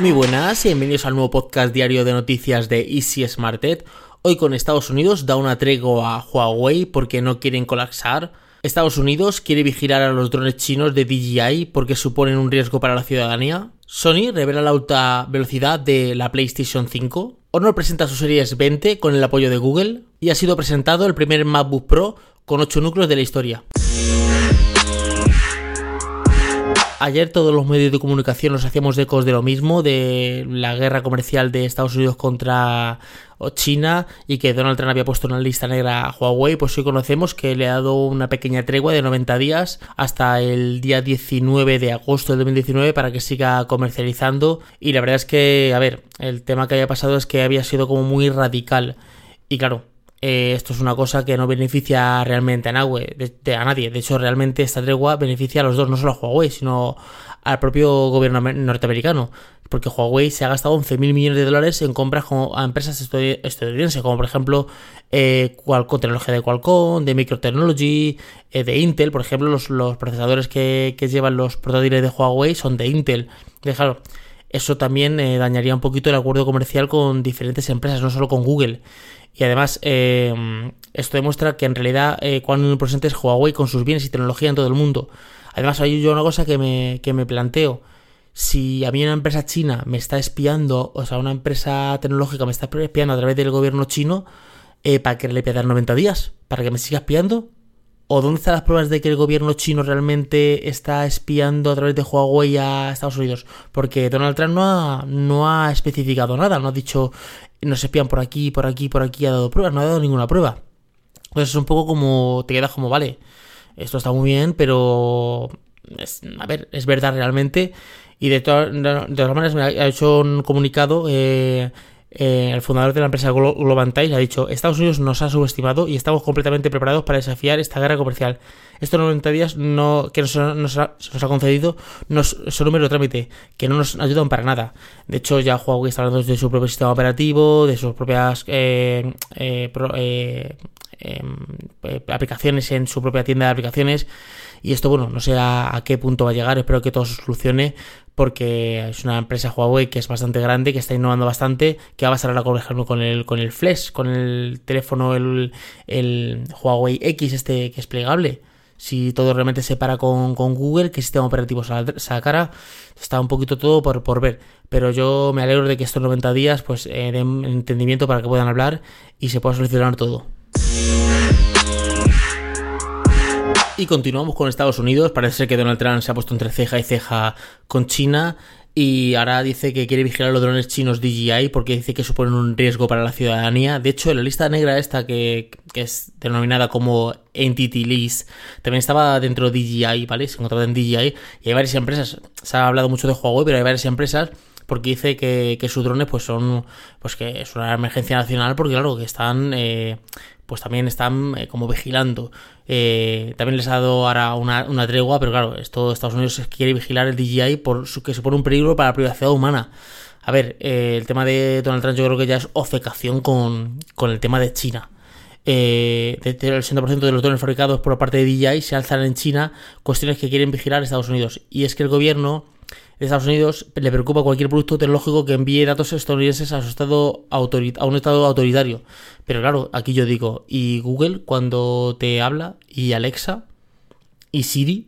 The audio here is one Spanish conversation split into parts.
Muy buenas y bienvenidos al nuevo podcast diario de noticias de Easy Smarted. Hoy con Estados Unidos da una tregua a Huawei porque no quieren colapsar. Estados Unidos quiere vigilar a los drones chinos de DJI porque suponen un riesgo para la ciudadanía. Sony revela la alta velocidad de la PlayStation 5. Honor presenta su Series 20 con el apoyo de Google. Y ha sido presentado el primer MacBook Pro con 8 núcleos de la historia. Ayer todos los medios de comunicación nos hacíamos ecos de lo mismo, de la guerra comercial de Estados Unidos contra China y que Donald Trump había puesto una lista negra a Huawei, pues hoy conocemos que le ha dado una pequeña tregua de 90 días hasta el día 19 de agosto del 2019 para que siga comercializando. Y la verdad es que, a ver, el tema que había pasado es que había sido como muy radical. Y claro, eh, esto es una cosa que no beneficia realmente a de, a nadie. De hecho, realmente esta tregua beneficia a los dos, no solo a Huawei, sino al propio gobierno norteamericano. Porque Huawei se ha gastado 11.000 millones de dólares en compras a empresas estadounidenses, como por ejemplo eh, tecnología de Qualcomm, de Microtechnology, eh, de Intel. Por ejemplo, los, procesadores que, llevan los portátiles de Huawei son de Intel. claro, eso también eh, dañaría un poquito el acuerdo comercial con diferentes empresas, no solo con Google. Y además, eh, esto demuestra que en realidad eh, cuando presente es Huawei con sus bienes y tecnología en todo el mundo. Además, hay yo una cosa que me, que me planteo. Si a mí una empresa china me está espiando, o sea, una empresa tecnológica me está espiando a través del gobierno chino, eh, ¿para que le dar 90 días? ¿Para que me siga espiando? ¿O dónde están las pruebas de que el gobierno chino realmente está espiando a través de Huawei a Estados Unidos? Porque Donald Trump no ha, no ha especificado nada, no ha dicho nos espían por aquí, por aquí, por aquí, ha dado pruebas, no ha dado ninguna prueba. Entonces es un poco como, te quedas como, vale, esto está muy bien, pero, a ver, es verdad realmente. Y de todas maneras me ha hecho un comunicado eh, eh, el fundador de la empresa Globantime ha dicho, Estados Unidos nos ha subestimado y estamos completamente preparados para desafiar esta guerra comercial. Estos 90 días no, que nos, ha, concedido nos, son número de trámite, que no nos ayudan para nada. De hecho, ya Huawei está hablando de su propio sistema operativo, de sus propias eh, eh, em, aplicaciones en su propia tienda de aplicaciones. Y esto, bueno, no sé a, qué punto va a llegar, espero que todo se solucione, porque es una empresa Huawei que es bastante grande, que está innovando bastante, que va a pasar ahora, con el, con el Flash, con el teléfono, el, Huawei X, este que es plegable. Si todo realmente se para con, Google, qué sistema operativo sacará, está un poquito todo por, por ver. Pero yo me alegro de que estos 90 días pues eh, den entendimiento para que puedan hablar y se pueda solucionar todo. Y continuamos con Estados Unidos. Parece ser que Donald Trump se ha puesto entre ceja y ceja con China. Y ahora dice que quiere vigilar los drones chinos DJI porque dice que suponen un riesgo para la ciudadanía. De hecho, en la lista negra esta que, es denominada como Entity List, también estaba dentro de DJI, ¿vale? Se encontraba en DJI y hay varias empresas. Se ha hablado mucho de Huawei, pero hay varias empresas porque dice que, que sus drones pues son pues que es una emergencia nacional porque claro que están eh, pues también están eh, como vigilando. Eh, también les ha dado ahora una, tregua, pero claro, esto Estados Unidos quiere vigilar el DJI por su, que supone un peligro para la privacidad humana. A ver, eh, el tema de Donald Trump yo creo que ya es ofecación con, con el tema de China. el 60% de los drones fabricados por parte de DJI se alzan en China, cuestiones que quieren vigilar Estados Unidos. Y es que el gobierno Estados Unidos le preocupa cualquier producto tecnológico que envíe datos estadounidenses a, su estado a un estado autoritario. Pero claro, aquí yo digo, ¿y Google cuando te habla? ¿Y Alexa? ¿Y Siri?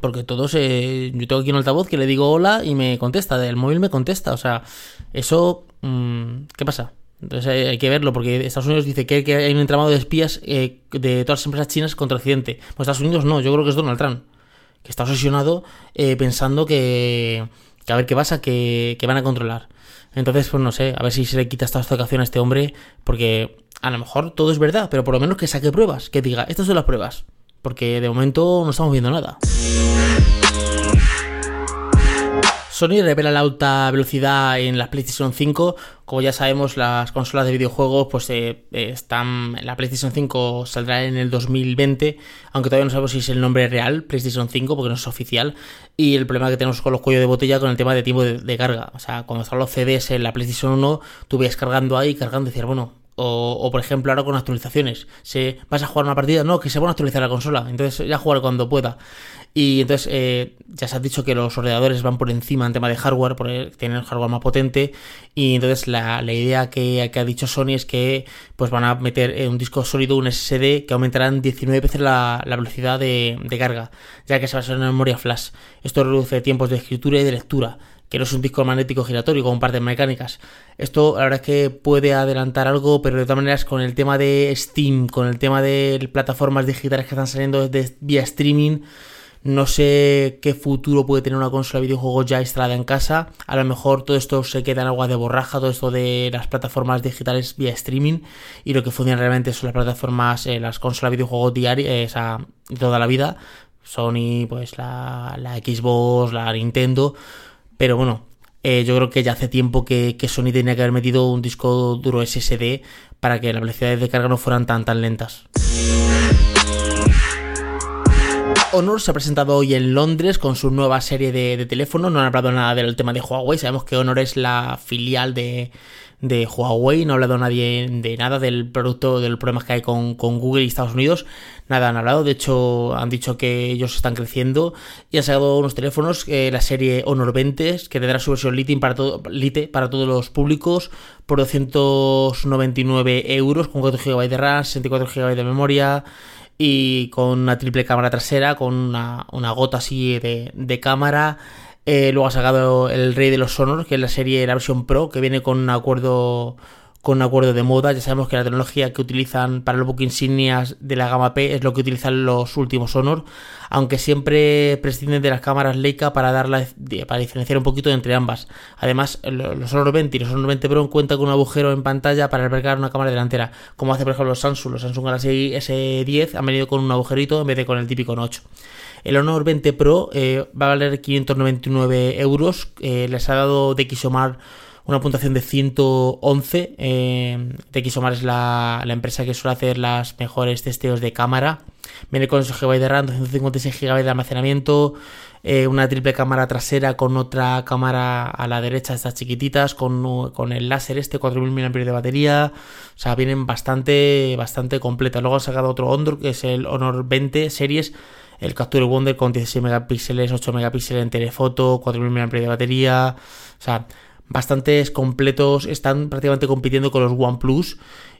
Porque todos, eh, yo tengo aquí un altavoz que le digo hola y me contesta, el móvil me contesta, o sea, eso, mm, ¿qué pasa? Entonces hay, que verlo, porque Estados Unidos dice que, hay un entramado de espías eh, de todas las empresas chinas contra Occidente. Pues Estados Unidos no, yo creo que es Donald Trump que está obsesionado eh, pensando que, a ver qué pasa, que, que, van a controlar. Entonces, pues no sé, a ver si se le quita esta obcecación a este hombre, porque a lo mejor todo es verdad, pero por lo menos que saque pruebas, que diga, estas son las pruebas, porque de momento no estamos viendo nada. Sony revela la alta velocidad en la PlayStation 5. Como ya sabemos, las consolas de videojuegos pues eh, están. La PlayStation 5 saldrá en el 2020, aunque todavía no sabemos si es el nombre real, PlayStation 5, porque no es oficial. Y el problema que tenemos con los cuellos de botella con el tema de tiempo de, carga. O sea, cuando estaban los CDs en la PlayStation 1, tú ves cargando ahí, cargando y decías, bueno, o, por ejemplo ahora con actualizaciones. Se, ¿Vas a jugar una partida? No, que se va a actualizar la consola. Entonces ya jugar cuando pueda. Y entonces eh, ya se ha dicho que los ordenadores van por encima en tema de hardware, por tener hardware más potente. Y entonces la, idea que, ha dicho Sony es que pues van a meter un disco sólido, un SSD, que aumentarán 19 veces la, velocidad de, de, carga, ya que se basa en memoria flash. Esto reduce tiempos de escritura y de lectura que no es un disco magnético giratorio con partes mecánicas. Esto la verdad es que puede adelantar algo, pero de todas maneras con el tema de Steam, con el tema de plataformas digitales que están saliendo desde vía streaming, no sé qué futuro puede tener una consola de videojuegos ya instalada en casa. A lo mejor todo esto se queda en agua de borraja, todo esto de las plataformas digitales vía streaming. Y lo que funciona realmente son las plataformas, eh, las consolas de videojuegos diarias, eh, toda la vida. Sony, pues la, la Xbox, la Nintendo. Pero bueno, eh, yo creo que ya hace tiempo que, Sony tenía que haber metido un disco duro SSD para que las velocidades de carga no fueran tan tan lentas. Honor se ha presentado hoy en Londres con su nueva serie de, teléfonos. No han hablado nada del tema de Huawei. Sabemos que Honor es la filial de, de Huawei, no ha hablado nadie de nada del producto, de los problemas que hay con, Google y Estados Unidos, nada han hablado, de hecho han dicho que ellos están creciendo y han sacado unos teléfonos, eh, la serie Honor 20, que tendrá su versión Lite para, todo, Lite para todos los públicos por 299 euros con 4 GB de RAM, 64 GB de memoria y con una triple cámara trasera, con una, gota así de, de cámara. Eh, luego ha sacado El Rey de los Sonors, que es la serie, la versión Pro, que viene con un acuerdo con un acuerdo de moda. Ya sabemos que la tecnología que utilizan para los book insignias de la gama P es lo que utilizan los últimos Honor, aunque siempre prescinden de las cámaras Leica para darla para diferenciar un poquito entre ambas. Además, los Honor 20 y los Honor 20 Pro cuentan con un agujero en pantalla para albergar una cámara delantera, como hace por ejemplo los Samsung, los Samsung Galaxy S10 han venido con un agujerito en vez de con el típico Notch. El Honor 20 Pro eh, va a valer 599 euros. Eh, les ha dado DxOMark una puntuación de 111. Eh, DxOMark es la, empresa que suele hacer las mejores testeos de cámara. Viene con 8 GB de RAM, 256 GB de almacenamiento, eh, una triple cámara trasera con otra cámara a la derecha, estas chiquititas, con, con el láser este, 4000 mAh de batería. O sea, vienen bastante, bastante completas. Luego ha sacado otro Honor, que es el Honor 20 Series el Capture Wonder con 16 megapíxeles, 8 megapíxeles en telefoto, 4000 mAh de batería, o sea, bastantes completos, están prácticamente compitiendo con los OnePlus.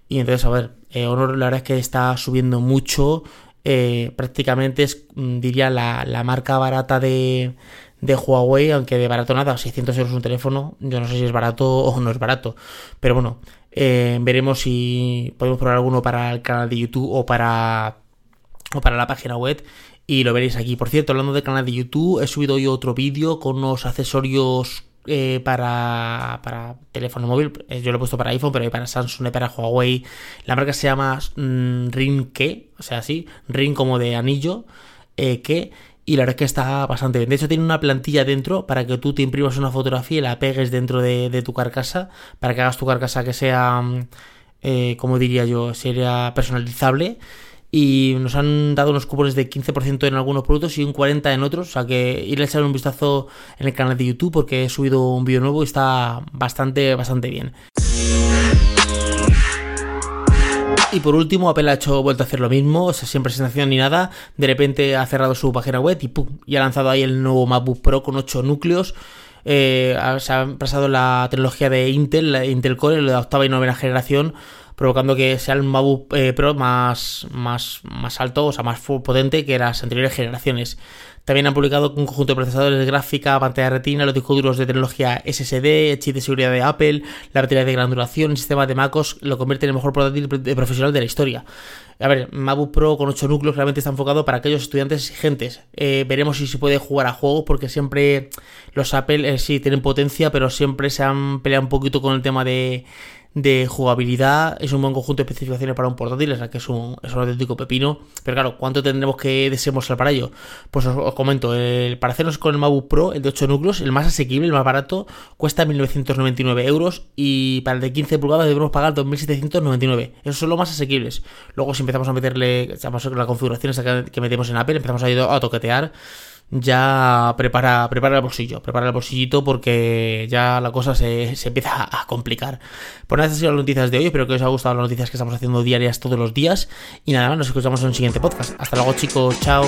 Y entonces, a ver, eh, Honor la verdad es que está subiendo mucho, eh, prácticamente es, mm, diría, la, marca barata de, de Huawei, aunque de barato nada, 600 euros un teléfono, yo no sé si es barato o no es barato, pero bueno, eh, veremos si podemos probar alguno para el canal de YouTube o para, o para la página web. Y lo veréis aquí. Por cierto, hablando del canal de YouTube, he subido hoy otro vídeo con unos accesorios eh, para, para, teléfono móvil. Eh, yo lo he puesto para iPhone, pero hay para Samsung, para Huawei. La marca se llama mm, Ring Ke, o sea, sí, Ring como de anillo, eh, que. Y la verdad es que está bastante bien. De hecho, tiene una plantilla dentro para que tú te imprimas una fotografía y la pegues dentro de, tu carcasa. Para que hagas tu carcasa que sea, mm, eh, como diría yo, sería personalizable y nos han dado unos cupones de 15% en algunos productos y un 40% en otros. O sea que ir a echar un vistazo en el canal de YouTube porque he subido un vídeo nuevo y está bastante, bastante bien. Y por último, Apple ha hecho vuelta a hacer lo mismo, o sea, sin presentación ni nada. De repente ha cerrado su página web y ¡pum! Y ha lanzado ahí el nuevo MacBook Pro con 8 núcleos. Eh, se ha pasado la tecnología de Intel, la Intel Core, la octava y novena generación provocando que sea el MacBook eh, Pro más, más, más alto, o sea, más potente que las anteriores generaciones. También han publicado un conjunto de procesadores de gráfica, pantalla retina, los discos duros de tecnología SSD, chip de seguridad de Apple, la batería de gran duración, el sistema de MacOS lo convierte en el mejor portátil profesional de la historia. A ver, MacBook Pro con 8 núcleos realmente está enfocado para aquellos estudiantes exigentes. Eh, veremos si se puede jugar a juegos porque siempre los Apple eh, sí tienen potencia, pero siempre se han peleado un poquito con el tema de de jugabilidad, es un buen conjunto de especificaciones para un portátil, o sea que es un, auténtico pepino. Pero claro, ¿cuánto tendremos que desembolsar para ello? Pues os, comento, el, para hacernos con el MacBook Pro, el de 8 núcleos, el más asequible, el más barato, cuesta 1.999 euros y para el de 15 pulgadas debemos pagar 2.799. Esos son los más asequibles. Luego si empezamos a meterle, la configuración que, que metemos en Apple, empezamos a toquetear ya prepara, prepara el bolsillo, prepara el bolsillito porque ya la cosa se, empieza a complicar. Por nada, estas sido las noticias de hoy, espero que os haya gustado las noticias que estamos haciendo diarias todos los días. Y nada más, nos escuchamos en un siguiente podcast. Hasta luego chicos, chao.